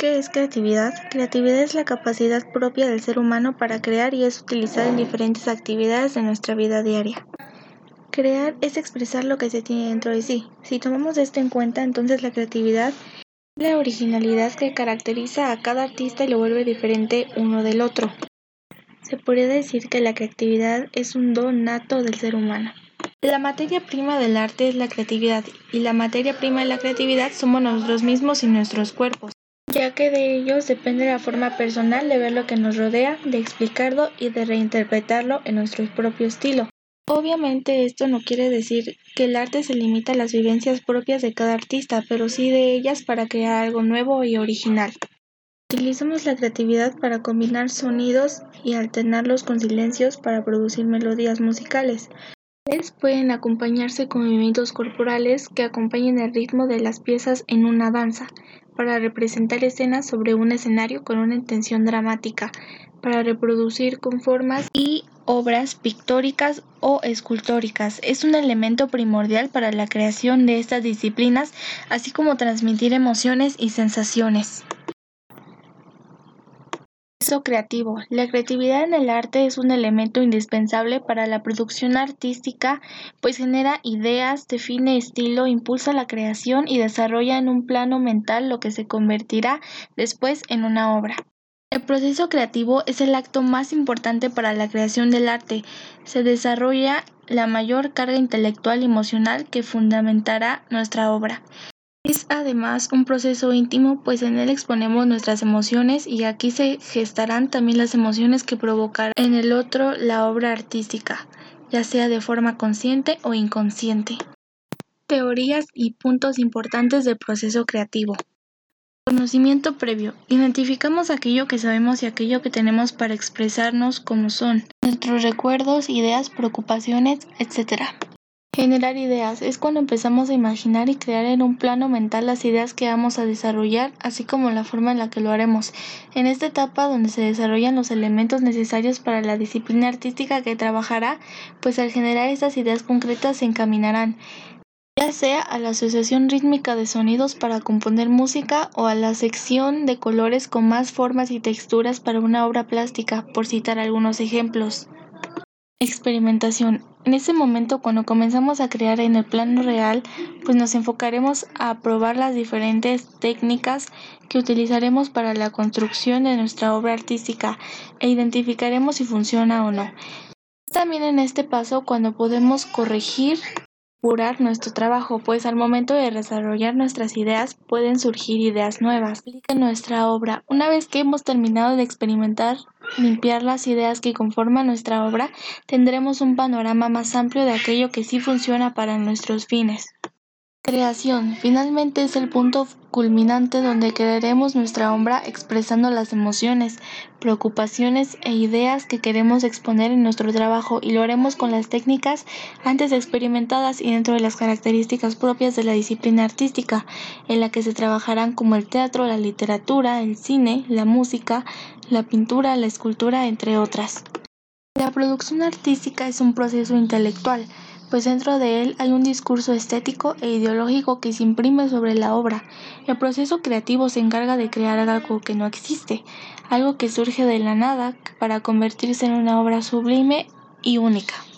¿Qué es creatividad? Creatividad es la capacidad propia del ser humano para crear y es utilizada en diferentes actividades de nuestra vida diaria. Crear es expresar lo que se tiene dentro de sí. Si tomamos esto en cuenta, entonces la creatividad es la originalidad que caracteriza a cada artista y lo vuelve diferente uno del otro. Se podría decir que la creatividad es un don nato del ser humano. La materia prima del arte es la creatividad y la materia prima de la creatividad somos nosotros mismos y nuestros cuerpos, ya que de ellos depende la forma personal de ver lo que nos rodea, de explicarlo y de reinterpretarlo en nuestro propio estilo. Obviamente esto no quiere decir que el arte se limita a las vivencias propias de cada artista, pero sí de ellas para crear algo nuevo y original. Utilizamos la creatividad para combinar sonidos y alternarlos con silencios para producir melodías musicales pueden acompañarse con movimientos corporales que acompañen el ritmo de las piezas en una danza, para representar escenas sobre un escenario con una intención dramática, para reproducir con formas y obras pictóricas o escultóricas. Es un elemento primordial para la creación de estas disciplinas, así como transmitir emociones y sensaciones creativo. La creatividad en el arte es un elemento indispensable para la producción artística, pues genera ideas, define estilo, impulsa la creación y desarrolla en un plano mental lo que se convertirá después en una obra. El proceso creativo es el acto más importante para la creación del arte. Se desarrolla la mayor carga intelectual y emocional que fundamentará nuestra obra. Es además un proceso íntimo, pues en él exponemos nuestras emociones y aquí se gestarán también las emociones que provocarán en el otro la obra artística, ya sea de forma consciente o inconsciente. Teorías y puntos importantes del proceso creativo. Conocimiento previo. Identificamos aquello que sabemos y aquello que tenemos para expresarnos como son nuestros recuerdos, ideas, preocupaciones, etc. Generar ideas es cuando empezamos a imaginar y crear en un plano mental las ideas que vamos a desarrollar, así como la forma en la que lo haremos. En esta etapa donde se desarrollan los elementos necesarios para la disciplina artística que trabajará, pues al generar estas ideas concretas se encaminarán ya sea a la asociación rítmica de sonidos para componer música o a la sección de colores con más formas y texturas para una obra plástica, por citar algunos ejemplos. Experimentación. En ese momento, cuando comenzamos a crear en el plano real, pues nos enfocaremos a probar las diferentes técnicas que utilizaremos para la construcción de nuestra obra artística e identificaremos si funciona o no. También en este paso cuando podemos corregir curar nuestro trabajo, pues al momento de desarrollar nuestras ideas pueden surgir ideas nuevas. En nuestra obra, una vez que hemos terminado de experimentar, limpiar las ideas que conforman nuestra obra, tendremos un panorama más amplio de aquello que sí funciona para nuestros fines. Creación. Finalmente es el punto culminante donde crearemos nuestra obra expresando las emociones, preocupaciones e ideas que queremos exponer en nuestro trabajo y lo haremos con las técnicas antes experimentadas y dentro de las características propias de la disciplina artística, en la que se trabajarán como el teatro, la literatura, el cine, la música, la pintura, la escultura, entre otras. La producción artística es un proceso intelectual pues dentro de él hay un discurso estético e ideológico que se imprime sobre la obra. El proceso creativo se encarga de crear algo que no existe, algo que surge de la nada para convertirse en una obra sublime y única.